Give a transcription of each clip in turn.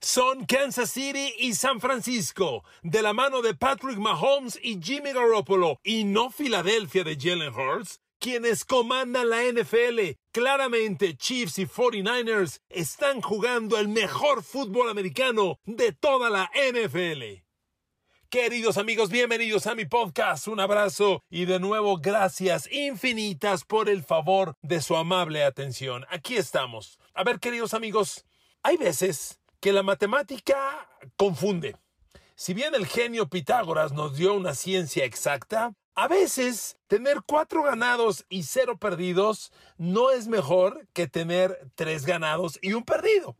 Son Kansas City y San Francisco, de la mano de Patrick Mahomes y Jimmy Garoppolo, y no Filadelfia de Jalen Hurts, quienes comandan la NFL. Claramente, Chiefs y 49ers están jugando el mejor fútbol americano de toda la NFL. Queridos amigos, bienvenidos a mi podcast. Un abrazo y de nuevo gracias infinitas por el favor de su amable atención. Aquí estamos. A ver, queridos amigos, hay veces que la matemática confunde. Si bien el genio Pitágoras nos dio una ciencia exacta, a veces tener cuatro ganados y cero perdidos no es mejor que tener tres ganados y un perdido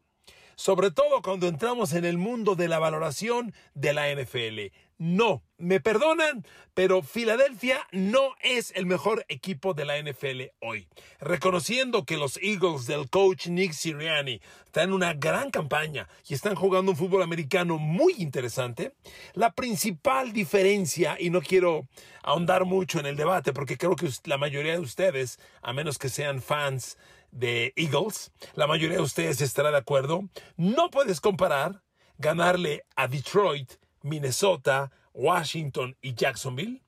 sobre todo cuando entramos en el mundo de la valoración de la NFL. No, me perdonan, pero Filadelfia no es el mejor equipo de la NFL hoy. Reconociendo que los Eagles del coach Nick Sirianni están en una gran campaña y están jugando un fútbol americano muy interesante, la principal diferencia, y no quiero ahondar mucho en el debate porque creo que la mayoría de ustedes, a menos que sean fans de Eagles, la mayoría de ustedes estará de acuerdo, no puedes comparar ganarle a Detroit, Minnesota, Washington y Jacksonville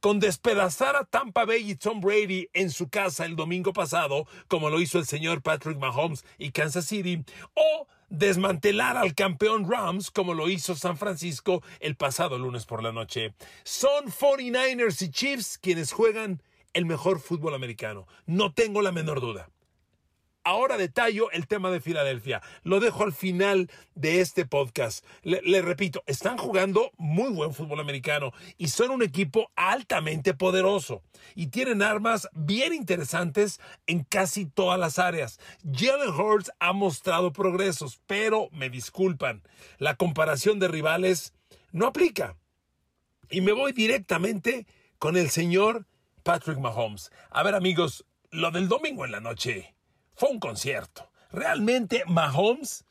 con despedazar a Tampa Bay y Tom Brady en su casa el domingo pasado, como lo hizo el señor Patrick Mahomes y Kansas City, o desmantelar al campeón Rams como lo hizo San Francisco el pasado lunes por la noche. Son 49ers y Chiefs quienes juegan el mejor fútbol americano, no tengo la menor duda. Ahora detallo el tema de Filadelfia. Lo dejo al final de este podcast. Le, repito, están jugando muy buen fútbol americano y son un equipo altamente poderoso y tienen armas bien interesantes en casi todas las áreas. Jalen Hurts ha mostrado progresos, pero me disculpan, la comparación de rivales no aplica. Y me voy directamente con el señor Patrick Mahomes. A ver amigos, lo del domingo en la noche fue un concierto. Realmente Mahomes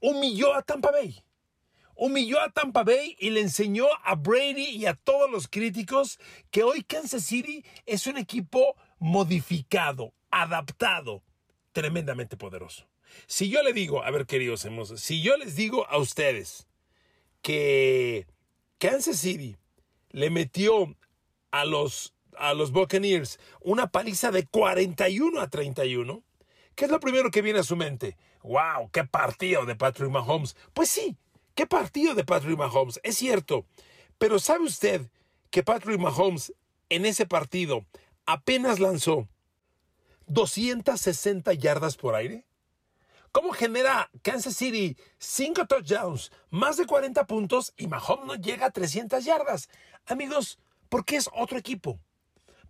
humilló a Tampa Bay. Humilló a Tampa Bay y le enseñó a Brady y a todos los críticos que hoy Kansas City es un equipo modificado, adaptado, tremendamente poderoso. Si yo le digo, a ver queridos hermosos, si yo les digo a ustedes que Kansas City le metió a los, a los Buccaneers una paliza de 41 a 31, ¿Qué es lo primero que viene a su mente? ¡Wow! ¡Qué partido de Patrick Mahomes! Pues sí, qué partido de Patrick Mahomes, es cierto. Pero ¿sabe usted que Patrick Mahomes en ese partido apenas lanzó 260 yardas por aire? ¿Cómo genera Kansas City 5 touchdowns, más de 40 puntos y Mahomes no llega a 300 yardas? Amigos, porque es otro equipo.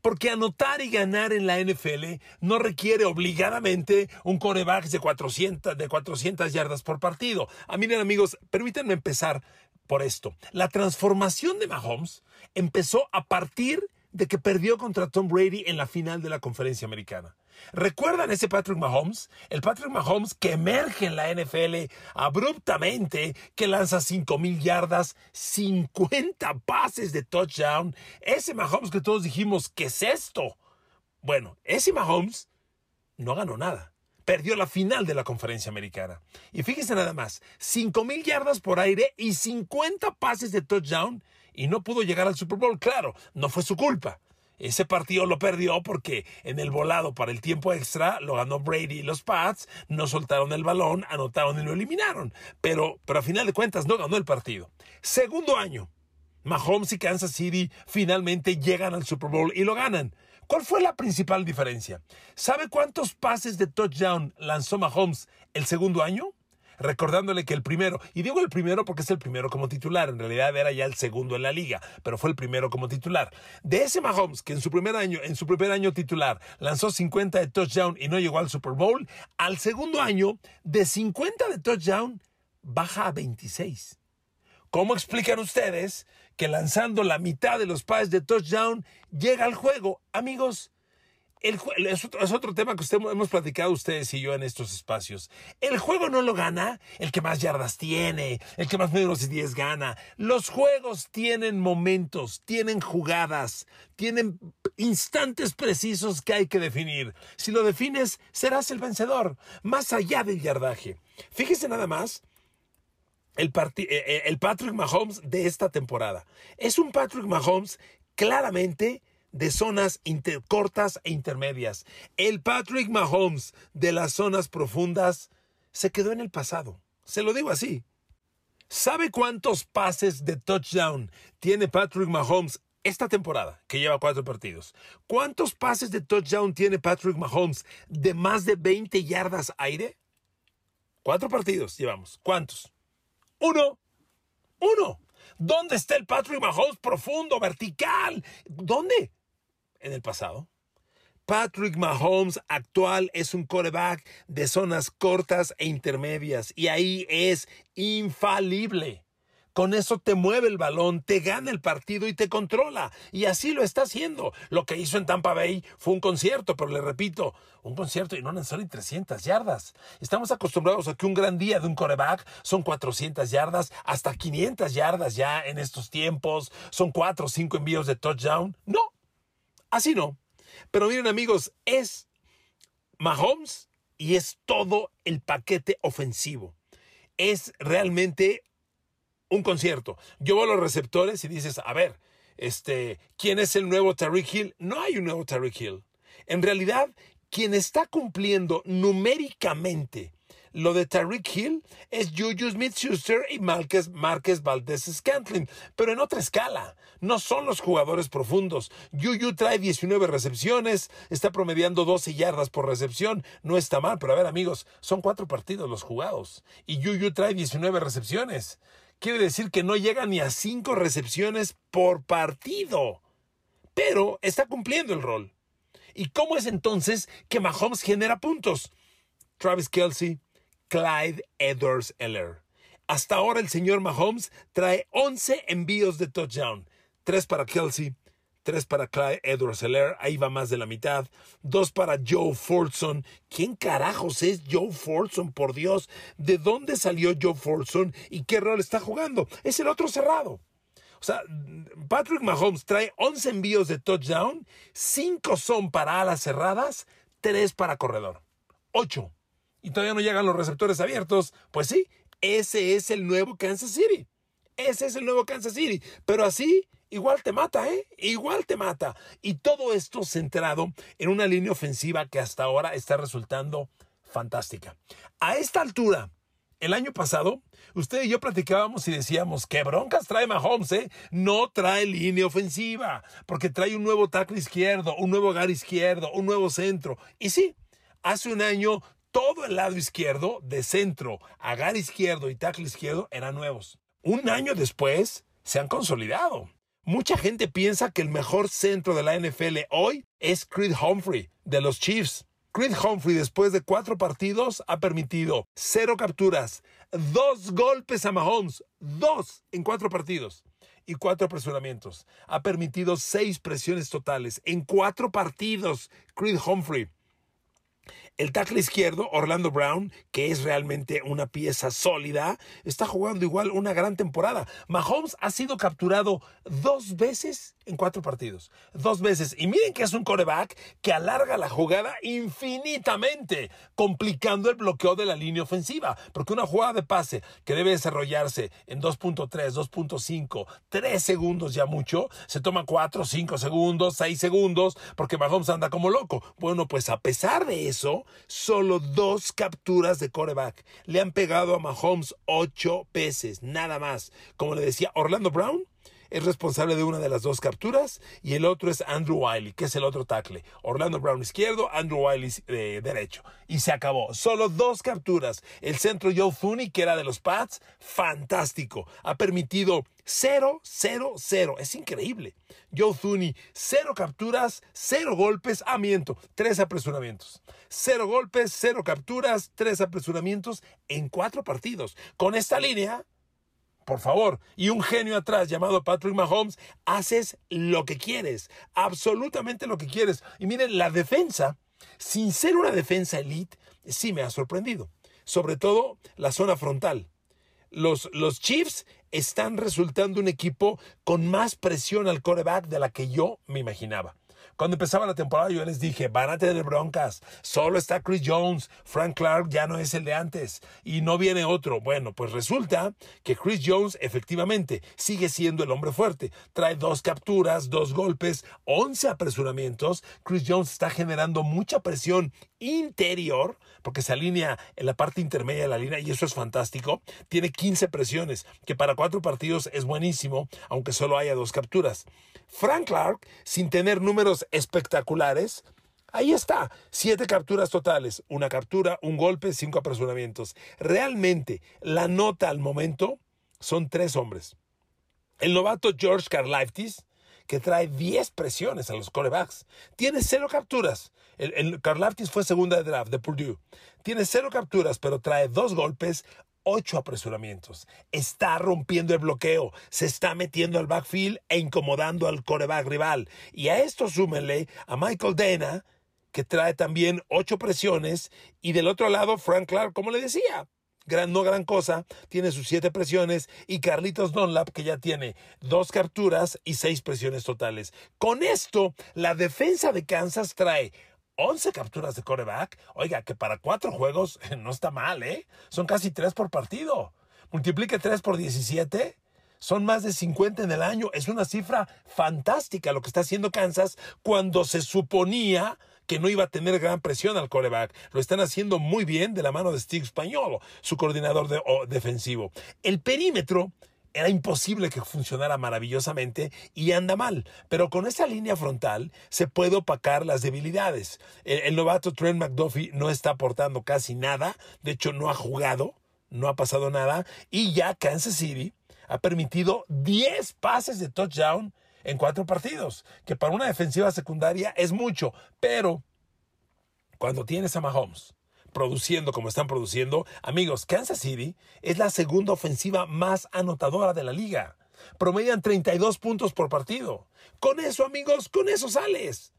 Porque anotar y ganar en la NFL no requiere obligadamente un coreback de 400, de 400 yardas por partido. Ah, miren amigos, permítanme empezar por esto. La transformación de Mahomes empezó a partir de que perdió contra Tom Brady en la final de la conferencia americana. ¿Recuerdan ese Patrick Mahomes? El Patrick Mahomes que emerge en la NFL abruptamente, que lanza 5.000 yardas, 50 pases de touchdown. Ese Mahomes que todos dijimos, ¿qué es esto? Bueno, ese Mahomes no ganó nada. Perdió la final de la conferencia americana. Y fíjense nada más, 5.000 yardas por aire y 50 pases de touchdown y no pudo llegar al Super Bowl. Claro, no fue su culpa. Ese partido lo perdió porque en el volado para el tiempo extra lo ganó Brady y los Pats, no soltaron el balón, anotaron y lo eliminaron. Pero, pero a final de cuentas no ganó el partido. Segundo año, Mahomes y Kansas City finalmente llegan al Super Bowl y lo ganan. ¿Cuál fue la principal diferencia? ¿Sabe cuántos pases de touchdown lanzó Mahomes el segundo año? Recordándole que el primero, y digo el primero porque es el primero como titular, en realidad era ya el segundo en la liga, pero fue el primero como titular. De ese Mahomes que en su primer año, en su primer año titular, lanzó 50 de touchdown y no llegó al Super Bowl, al segundo año, de 50 de touchdown, baja a 26. ¿Cómo explican ustedes que lanzando la mitad de los pases de touchdown llega al juego? Amigos, es, otro, tema que hemos platicado ustedes y yo en estos espacios. El juego no lo gana el que más yardas tiene, el que más números y 10 gana. Los juegos tienen momentos, tienen jugadas, tienen instantes precisos que hay que definir. Si lo defines, serás el vencedor, más allá del yardaje. Fíjese nada más el, eh, eh, el Patrick Mahomes de esta temporada. Es un Patrick Mahomes claramente de zonas cortas e intermedias. El Patrick Mahomes de las zonas profundas se quedó en el pasado. Se lo digo así. ¿Sabe cuántos pases de touchdown tiene Patrick Mahomes esta temporada, que lleva cuatro partidos? ¿Cuántos pases de touchdown tiene Patrick Mahomes de más de 20 yardas aire? Cuatro partidos llevamos. ¿Cuántos? Uno. Uno. ¿Dónde está el Patrick Mahomes profundo, vertical? ¿Dónde? En el pasado. Patrick Mahomes actual es un quarterback de zonas cortas e intermedias y ahí es infalible. Con eso te mueve el balón, te gana el partido y te controla. Y así lo está haciendo. Lo que hizo en Tampa Bay fue un concierto, pero le repito, un concierto y no necesariamente 300 yardas. Estamos acostumbrados a que un gran día de un coreback son 400 yardas, hasta 500 yardas ya en estos tiempos. Son 4 o 5 envíos de touchdown. No, así no. Pero miren amigos, es Mahomes y es todo el paquete ofensivo. Es realmente un concierto. Yo a los receptores y dices, a ver, este, ¿quién es el nuevo Tariq Hill? No hay un nuevo Tariq Hill. En realidad, quien está cumpliendo numéricamente lo de Tariq Hill es Juju Smith-Schuster y Márquez, Márquez Valdez Scantling, pero en otra escala. No son los jugadores profundos. Juju trae 19 recepciones, está promediando 12 yardas por recepción. No está mal, pero a ver, amigos, son cuatro partidos los jugados. Y Juju trae 19 recepciones. Quiere decir que no llega ni a cinco recepciones por partido. Pero está cumpliendo el rol. ¿Y cómo es entonces que Mahomes genera puntos? Travis Kelsey, Clyde Edwards Eller. Hasta ahora el señor Mahomes trae 11 envíos de touchdown. 3 para Kelsey, 3 para Clyde Edwards Eller, ahí va más de la mitad. 2 para Joe Fortson. ¿Quién carajos es Joe Fortson, por Dios? ¿De dónde salió Joe Fortson y qué rol está jugando? Es el otro cerrado. O sea, Patrick Mahomes trae 11 envíos de touchdown, 5 son para alas cerradas, 3 para corredor. 8 y todavía no llegan los receptores abiertos, pues sí, ese es el nuevo Kansas City. Ese es el nuevo Kansas City. Pero así, igual te mata, ¿eh? Igual te mata. Y todo esto centrado en una línea ofensiva que hasta ahora está resultando fantástica. A esta altura, el año pasado, usted y yo platicábamos y decíamos, ¿qué broncas trae Mahomes? Eh? No trae línea ofensiva, porque trae un nuevo tackle izquierdo, un nuevo gar izquierdo, un nuevo centro. Y sí, hace un año todo el lado izquierdo, de centro, agar izquierdo y tackle izquierdo, eran nuevos. Un año después, se han consolidado. Mucha gente piensa que el mejor centro de la NFL hoy es Creed Humphrey, de los Chiefs. Creed Humphrey, después de cuatro partidos, ha permitido cero capturas, dos golpes a Mahomes, dos en cuatro partidos y cuatro apresuramientos. Ha permitido seis presiones totales en cuatro partidos. Creed Humphrey. El tackle izquierdo, Orlando Brown, que es realmente una pieza sólida, está jugando igual una gran temporada. Mahomes ha sido capturado dos veces en cuatro partidos. Dos veces. Y miren que es un coreback que alarga la jugada infinitamente, complicando el bloqueo de la línea ofensiva. Porque una jugada de pase que debe desarrollarse en 2.3, 2.5, 3 segundos ya mucho, se toma 4, 5 segundos, 6 segundos, porque Mahomes anda como loco. Bueno, pues a pesar de eso, solo dos capturas de coreback. Le han pegado a Mahomes ocho veces, nada más. Como le decía, Orlando Brown es responsable de una de las dos capturas y el otro es Andrew Wiley, que es el otro tackle. Orlando Brown izquierdo, Andrew Wiley eh, derecho. Y se acabó. Solo dos capturas. El centro Joe Thuney, que era de los Pats, fantástico. Ha permitido 0, 0, 0. Es increíble. Joe Thuney, cero capturas, cero golpes, ah, miento, tres apresuramientos. Cero golpes, cero capturas, tres apresuramientos en cuatro partidos. Con esta línea, por favor, y un genio atrás llamado Patrick Mahomes, haces lo que quieres, absolutamente lo que quieres. Y miren, la defensa, sin ser una defensa elite, sí me ha sorprendido. Sobre todo la zona frontal. Los, los Chiefs están resultando un equipo con más presión al coreback de la que yo me imaginaba. Cuando empezaba la temporada yo les dije, van a tener broncas. Solo está Chris Jones. Frank Clark ya no es el de antes. Y no viene otro. Bueno, pues resulta que Chris Jones efectivamente sigue siendo el hombre fuerte. Trae dos capturas, dos golpes, 11 apresuramientos. Chris Jones está generando mucha presión interior, porque se alinea en la parte intermedia de la línea y eso es fantástico. Tiene 15 presiones, que para cuatro partidos es buenísimo, aunque solo haya dos capturas. Frank Clark, sin tener números espectaculares, Ahí está, siete capturas totales, una captura, un golpe, cinco apresuramientos. Realmente, la nota al momento son tres hombres. El novato George Karlaftis, que trae 10 presiones a los corebacks. Tiene cero capturas. El, el fue segunda de draft de Purdue. Tiene cero capturas, pero trae dos golpes, ocho apresuramientos. Está rompiendo el bloqueo, se está metiendo al backfield e incomodando al coreback rival. Y a esto súmenle a Michael Dana, que trae también ocho presiones, y del otro lado Frank Clark, como le decía, gran, no gran cosa, tiene sus siete presiones, y Carlitos Dunlap, que ya tiene dos capturas y seis presiones totales. Con esto, la defensa de Kansas trae 11 capturas de coreback. Oiga, que para cuatro juegos no está mal, ¿eh? Son casi tres por partido. Multiplique tres por 17. Son más de 50 en el año. Es una cifra fantástica lo que está haciendo Kansas cuando se suponía que no iba a tener gran presión al coreback. Lo están haciendo muy bien de la mano de Steve Spagnolo, su coordinador defensivo. El perímetro era imposible que funcionara maravillosamente y anda mal. Pero con esa línea frontal se puede opacar las debilidades. El, novato Trent McDuffie no está aportando casi nada. De hecho, no ha jugado, no ha pasado nada. Y ya Kansas City ha permitido 10 pases de touchdown en cuatro partidos, que para una defensiva secundaria es mucho. Pero cuando tienes a Mahomes, produciendo como están produciendo, amigos, Kansas City es la segunda ofensiva más anotadora de la liga. Promedian 32 puntos por partido. Con eso, amigos, con eso sales.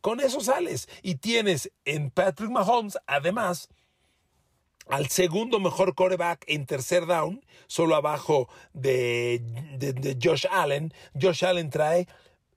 Con eso sales. Y tienes en Patrick Mahomes, además, al segundo mejor coreback en tercer down, solo abajo de, de Josh Allen. Josh Allen trae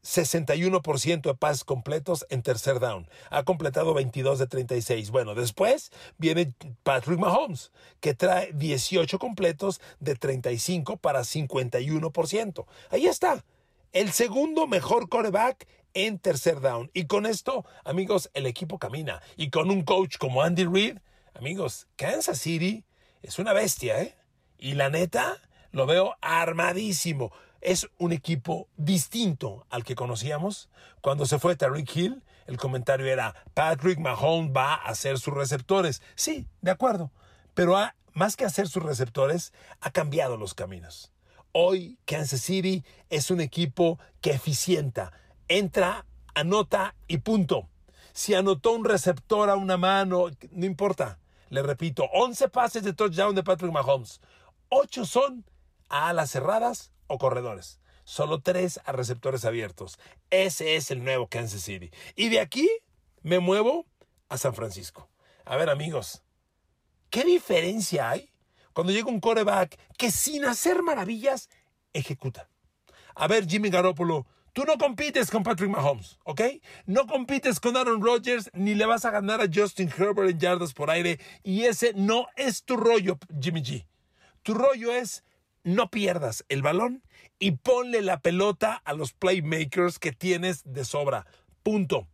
61% de pases completos en tercer down. Ha completado 22 de 36. Bueno, después viene Patrick Mahomes, que trae 18 completos de 35 para 51%. Ahí está. El segundo mejor coreback en tercer down. Y con esto, amigos, el equipo camina. Y con un coach como Andy Reid, amigos, Kansas City es una bestia, ¿eh? Y la neta, lo veo armadísimo es un equipo distinto al que conocíamos. Cuando se fue Tariq Hill, el comentario era, Patrick Mahomes va a hacer sus receptores. Sí, de acuerdo, pero más que hacer sus receptores, ha cambiado los caminos. Hoy Kansas City es un equipo que eficienta, entra, anota y punto. Si anotó un receptor a una mano, no importa. Le repito, 11 pases de touchdown de Patrick Mahomes. 8 son a alas cerradas o corredores. Solo tres a receptores abiertos. Ese es el nuevo Kansas City. Y de aquí me muevo a San Francisco. A ver, amigos, ¿qué diferencia hay cuando llega un coreback que sin hacer maravillas ejecuta? A ver, Jimmy Garoppolo, tú no compites con Patrick Mahomes, ¿ok? No compites con Aaron Rodgers ni le vas a ganar a Justin Herbert en yardas por aire. Y ese no es tu rollo, Jimmy G. Tu rollo es no pierdas el balón y ponle la pelota a los playmakers que tienes de sobra. Punto.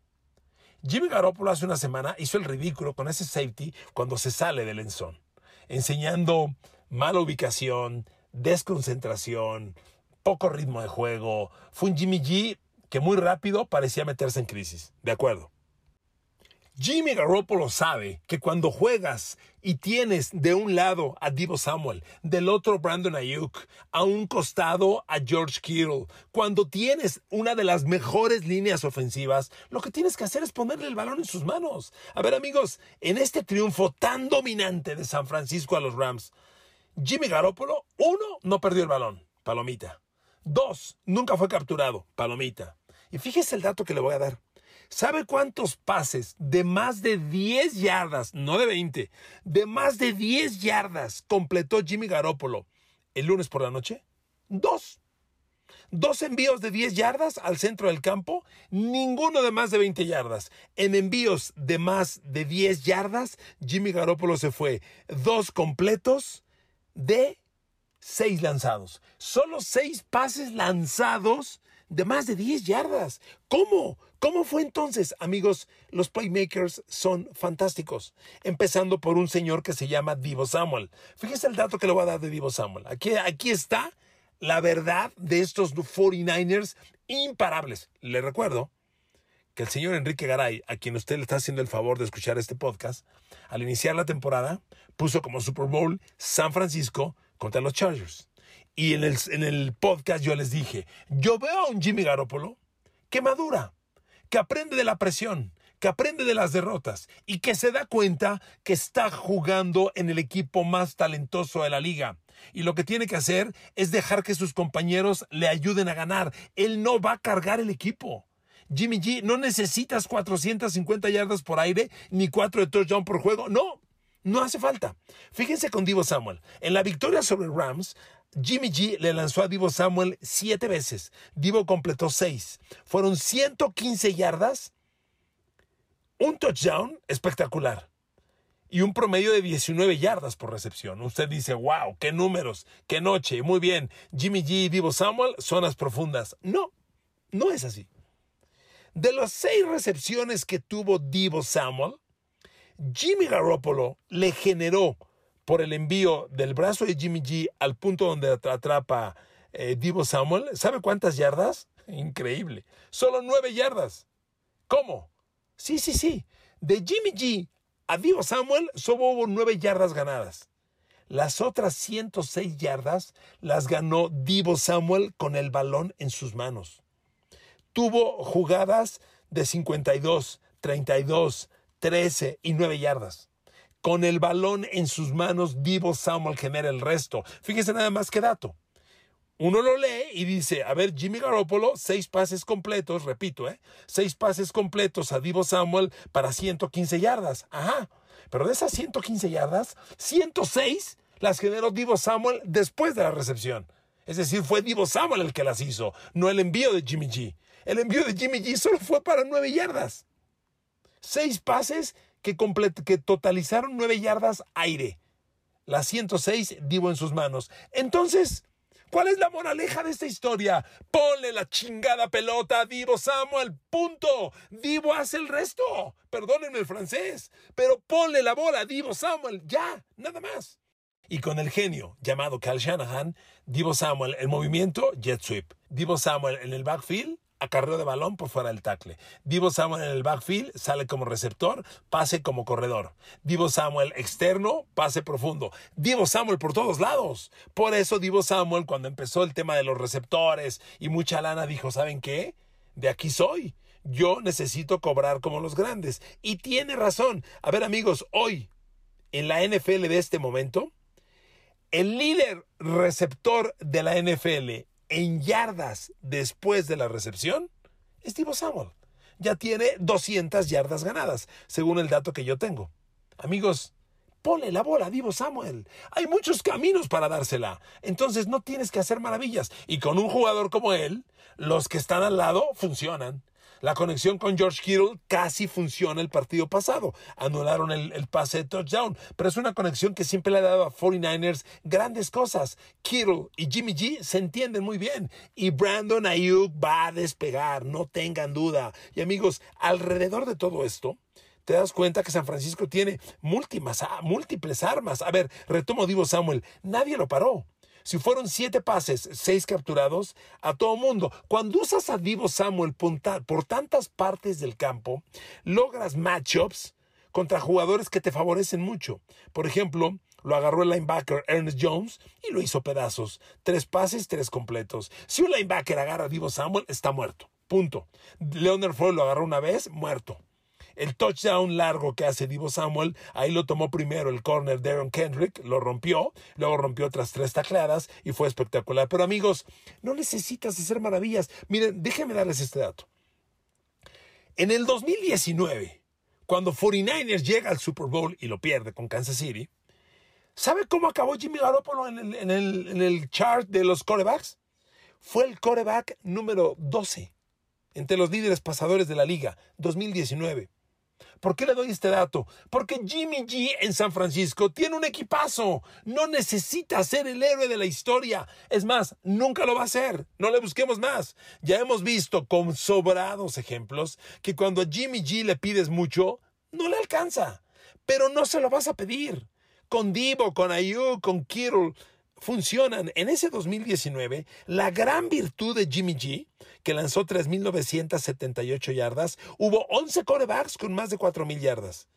Jimmy Garoppolo hace una semana hizo el ridículo con ese safety cuando se sale del enzón, enseñando mala ubicación, desconcentración, poco ritmo de juego. Fue un Jimmy G que muy rápido parecía meterse en crisis. De acuerdo. Jimmy Garoppolo sabe que cuando juegas y tienes de un lado a Divo Samuel, del otro Brandon Ayuk, a un costado a George Kittle, cuando tienes una de las mejores líneas ofensivas, lo que tienes que hacer es ponerle el balón en sus manos. A ver amigos, en este triunfo tan dominante de San Francisco a los Rams, Jimmy Garoppolo, uno, no perdió el balón, palomita. Dos, nunca fue capturado, palomita. Y fíjese el dato que le voy a dar. ¿Sabe cuántos pases de más de 10 yardas, no de 20, de más de 10 yardas completó Jimmy Garoppolo el lunes por la noche? Dos. Dos envíos de 10 yardas al centro del campo, ninguno de más de 20 yardas. En envíos de más de 10 yardas, Jimmy Garoppolo se fue dos completos de 6 lanzados. Solo 6 pases lanzados de más de 10 yardas. ¿Cómo? ¿Cómo fue entonces? Amigos, los playmakers son fantásticos. Empezando por un señor que se llama Divo Samuel. Fíjese el dato que le voy a dar de Divo Samuel. Aquí, aquí está la verdad de estos 49ers imparables. Le recuerdo que el señor Enrique Garay, a quien usted le está haciendo el favor de escuchar este podcast, al iniciar la temporada puso como Super Bowl San Francisco contra los Chargers. Y en el, en el podcast yo les dije, yo veo a un Jimmy Garoppolo que madura, que aprende de la presión, que aprende de las derrotas y que se da cuenta que está jugando en el equipo más talentoso de la liga. Y lo que tiene que hacer es dejar que sus compañeros le ayuden a ganar. Él no va a cargar el equipo. Jimmy G, no necesitas 450 yardas por aire ni 4 de touchdown por juego. No, no hace falta. Fíjense con Divo Samuel. En la victoria sobre Rams, Jimmy G le lanzó a Divo Samuel siete veces. Divo completó seis. Fueron 115 yardas, un touchdown espectacular y un promedio de 19 yardas por recepción. Usted dice, wow, qué números, qué noche, muy bien. Jimmy G y Divo Samuel, zonas profundas. No, no es así. De las seis recepciones que tuvo Divo Samuel, Jimmy Garoppolo le generó por el envío del brazo de Jimmy G al punto donde atrapa eh, Divo Samuel, ¿sabe cuántas yardas? Increíble. Solo nueve yardas. ¿Cómo? Sí, sí, sí. De Jimmy G a Divo Samuel solo hubo nueve yardas ganadas. Las otras 106 yardas las ganó Divo Samuel con el balón en sus manos. Tuvo jugadas de 52, 32, 13 y 9 yardas. Con el balón en sus manos, Divo Samuel genera el resto. Fíjese nada más que dato. Uno lo lee y dice, a ver, Jimmy Garoppolo, seis pases completos, repito, ¿eh? Seis pases completos a Divo Samuel para 115 yardas. Ajá. Pero de esas 115 yardas, 106 las generó Divo Samuel después de la recepción. Es decir, fue Divo Samuel el que las hizo, no el envío de Jimmy G. El envío de Jimmy G solo fue para nueve yardas. Seis pases que, que totalizaron nueve yardas aire. Las 106 Divo en sus manos. Entonces, ¿cuál es la moraleja de esta historia? Ponle la chingada pelota a Divo Samuel. Punto. Divo hace el resto. Perdónenme el francés. Pero ponle la bola a Divo Samuel. Ya, nada más. Y con el genio llamado Cal Shanahan, Divo Samuel en movimiento, jet sweep. Divo Samuel en el backfield, acarreo de balón por fuera del tackle. Divo Samuel en el backfield sale como receptor, pase como corredor. Divo Samuel externo, pase profundo. Divo Samuel por todos lados. Por eso Divo Samuel cuando empezó el tema de los receptores y mucha lana dijo, ¿saben qué? De aquí soy. Yo necesito cobrar como los grandes. Y tiene razón. A ver amigos, hoy en la NFL de este momento, el líder receptor de la NFL en yardas después de la recepción es Divo Samuel. Ya tiene 200 yardas ganadas, según el dato que yo tengo. Amigos, ponle la bola Divo Samuel. Hay muchos caminos para dársela. Entonces no tienes que hacer maravillas. Y con un jugador como él, los que están al lado funcionan. La conexión con George Kittle casi funciona el partido pasado. Anularon el, pase de touchdown, pero es una conexión que siempre le ha dado a 49ers grandes cosas. Kittle y Jimmy G se entienden muy bien y Brandon Ayuk va a despegar, no tengan duda. Y amigos, alrededor de todo esto, te das cuenta que San Francisco tiene múltiples armas. A ver, retomo Divo Samuel, nadie lo paró. Si fueron siete pases, seis capturados, a todo mundo. Cuando usas a Divo Samuel por tantas partes del campo, logras matchups contra jugadores que te favorecen mucho. Por ejemplo, lo agarró el linebacker Ernest Jones y lo hizo pedazos. Tres pases, tres completos. Si un linebacker agarra a Divo Samuel, está muerto. Punto. Leonard Floyd lo agarró una vez, muerto. El touchdown largo que hace Divo Samuel, ahí lo tomó primero el corner de Aaron Kendrick, lo rompió, luego rompió otras tres tacleadas y fue espectacular. Pero amigos, no necesitas hacer maravillas. Miren, déjenme darles este dato. En el 2019, cuando 49ers llega al Super Bowl y lo pierde con Kansas City, ¿sabe cómo acabó Jimmy Garoppolo en el, en el, en el chart de los corebacks? fue el coreback número 12 entre los líderes pasadores de la liga 2019. ¿Por qué le doy este dato? Porque Jimmy G en San Francisco tiene un equipazo. No necesita ser el héroe de la historia. Es más, nunca lo va a ser. No le busquemos más. Ya hemos visto con sobrados ejemplos que cuando a Jimmy G le pides mucho, no le alcanza. Pero no se lo vas a pedir. Con Divo, con Ayuk, con Kittle, funcionan. En ese 2019, la gran virtud de Jimmy G, que lanzó 3.978 yardas, hubo 11 corebacks con más de 4.000 yardas.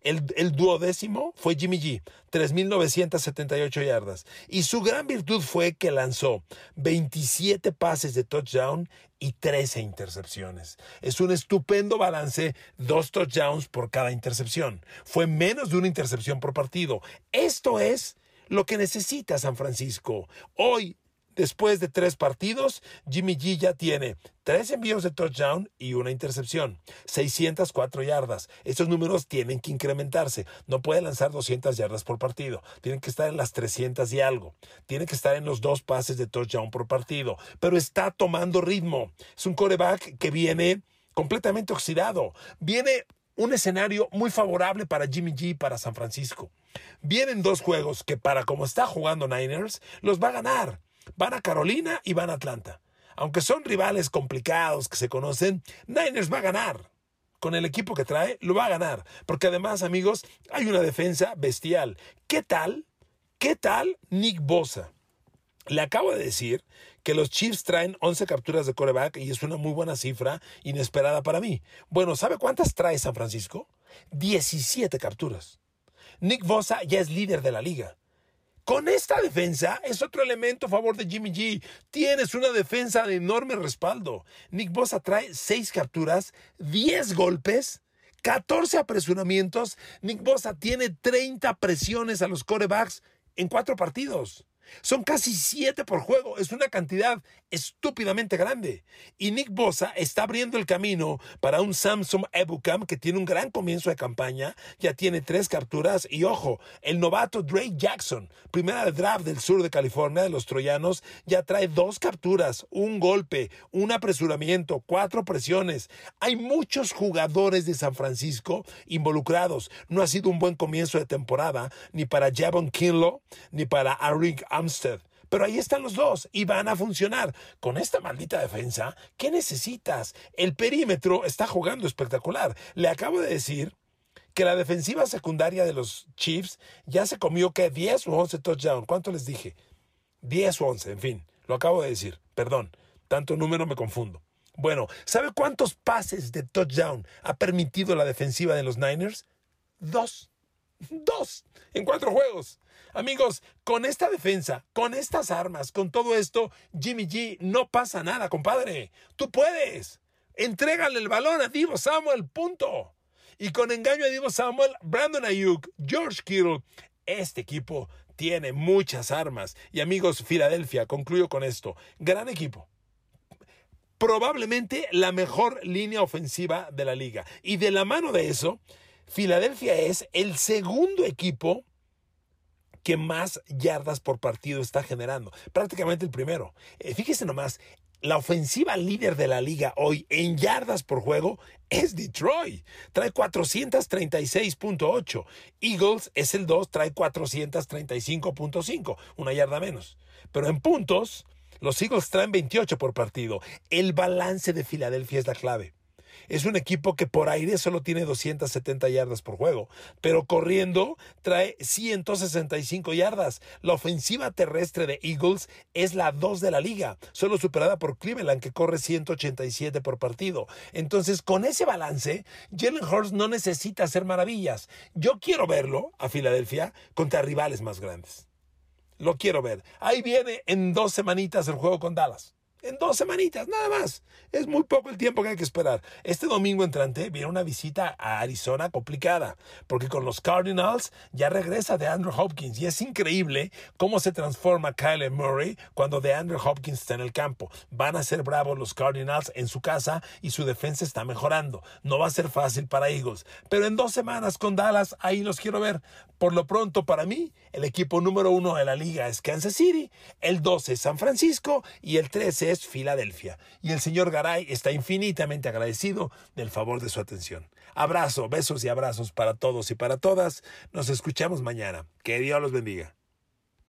El, el, duodécimo fue Jimmy G, 3.978 yardas. Y su gran virtud fue que lanzó 27 pases de touchdown y 13 intercepciones. Es un estupendo balance, dos touchdowns por cada intercepción. Fue menos de una intercepción por partido. Esto es lo que necesita San Francisco. Hoy, después de tres partidos, Jimmy G ya tiene tres envíos de touchdown y una intercepción, 604 yardas. Estos números tienen que incrementarse. No puede lanzar 200 yardas por partido. Tienen que estar en las 300 y algo. Tiene que estar en los dos pases de touchdown por partido. Pero está tomando ritmo. Es un coreback que viene completamente oxidado. Viene un escenario muy favorable para Jimmy G para San Francisco. Vienen dos juegos que para como está jugando Niners, los va a ganar. Van a Carolina y van a Atlanta. Aunque son rivales complicados que se conocen, Niners va a ganar. Con el equipo que trae, lo va a ganar. Porque además, amigos, hay una defensa bestial. ¿Qué tal? ¿Qué tal Nick Bosa? Le acabo de decir que los Chiefs traen 11 capturas de coreback y es una muy buena cifra, inesperada para mí. Bueno, ¿sabe cuántas trae San Francisco? 17 capturas. Nick Bosa ya es líder de la liga. Con esta defensa es otro elemento a favor de Jimmy G. Tienes una defensa de enorme respaldo. Nick Bosa trae 6 capturas, 10 golpes, 14 apresuramientos. Nick Bosa tiene 30 presiones a los corebacks en 4 partidos. Son casi siete por juego. Es una cantidad estúpidamente grande. Y Nick Bosa está abriendo el camino para un Samsung Ebukam que tiene un gran comienzo de campaña. Ya tiene tres capturas. Y ojo, el novato Drake Jackson, primera de draft del sur de California de los Troyanos, ya trae dos capturas, un golpe, un apresuramiento, cuatro presiones. Hay muchos jugadores de San Francisco involucrados. No ha sido un buen comienzo de temporada ni para Javon Kinlo ni para Arik pero ahí están los dos y van a funcionar. Con esta maldita defensa, ¿qué necesitas? El perímetro está jugando espectacular. Le acabo de decir que la defensiva secundaria de los Chiefs ya se comió que 10 o 11 touchdowns. ¿Cuánto les dije? 10 o 11, en fin, lo acabo de decir. Perdón, tanto número me confundo. Bueno, ¿sabe cuántos pases de touchdown ha permitido la defensiva de los Niners? Dos. Dos en cuatro juegos. Amigos, con esta defensa, con estas armas, con todo esto, Jimmy G, no pasa nada, compadre. Tú puedes. Entrégale el balón a Divo Samuel, punto. Y con engaño a Divo Samuel, Brandon Ayuk, George Kittle, este equipo tiene muchas armas. Y amigos, Filadelfia, concluyo con esto. Gran equipo. Probablemente la mejor línea ofensiva de la liga. Y de la mano de eso, Filadelfia es el segundo equipo que más yardas por partido está generando. Prácticamente el primero. Eh, fíjese nomás, la ofensiva líder de la liga hoy en yardas por juego es Detroit. Trae 436.8. Eagles es el 2, trae 435.5, una yarda menos. Pero en puntos, los Eagles traen 28 por partido. El balance de Filadelfia es la clave. Es un equipo que por aire solo tiene 270 yardas por juego, pero corriendo trae 165 yardas. La ofensiva terrestre de Eagles es la 2 de la liga, solo superada por Cleveland que corre 187 por partido. Entonces, con ese balance, Jalen Hurts no necesita hacer maravillas. Yo quiero verlo a Filadelfia contra rivales más grandes. Lo quiero ver. Ahí viene en dos semanitas el juego con Dallas en dos semanitas, nada más. Es muy poco el tiempo que hay que esperar. Este domingo entrante viene una visita a Arizona complicada, porque con los Cardinals ya regresa de Andrew Hopkins y es increíble cómo se transforma Kyle Murray cuando de Andrew Hopkins está en el campo. Van a ser bravos los Cardinals en su casa y su defensa está mejorando. No va a ser fácil para Eagles, pero en dos semanas con Dallas ahí los quiero ver. Por lo pronto, para mí, el equipo número uno de la liga es Kansas City, el 12 es San Francisco y el 13 es Filadelfia. Y el señor Garay está infinitamente agradecido del favor de su atención. Abrazo, besos y abrazos para todos y para todas. Nos escuchamos mañana. Que Dios los bendiga.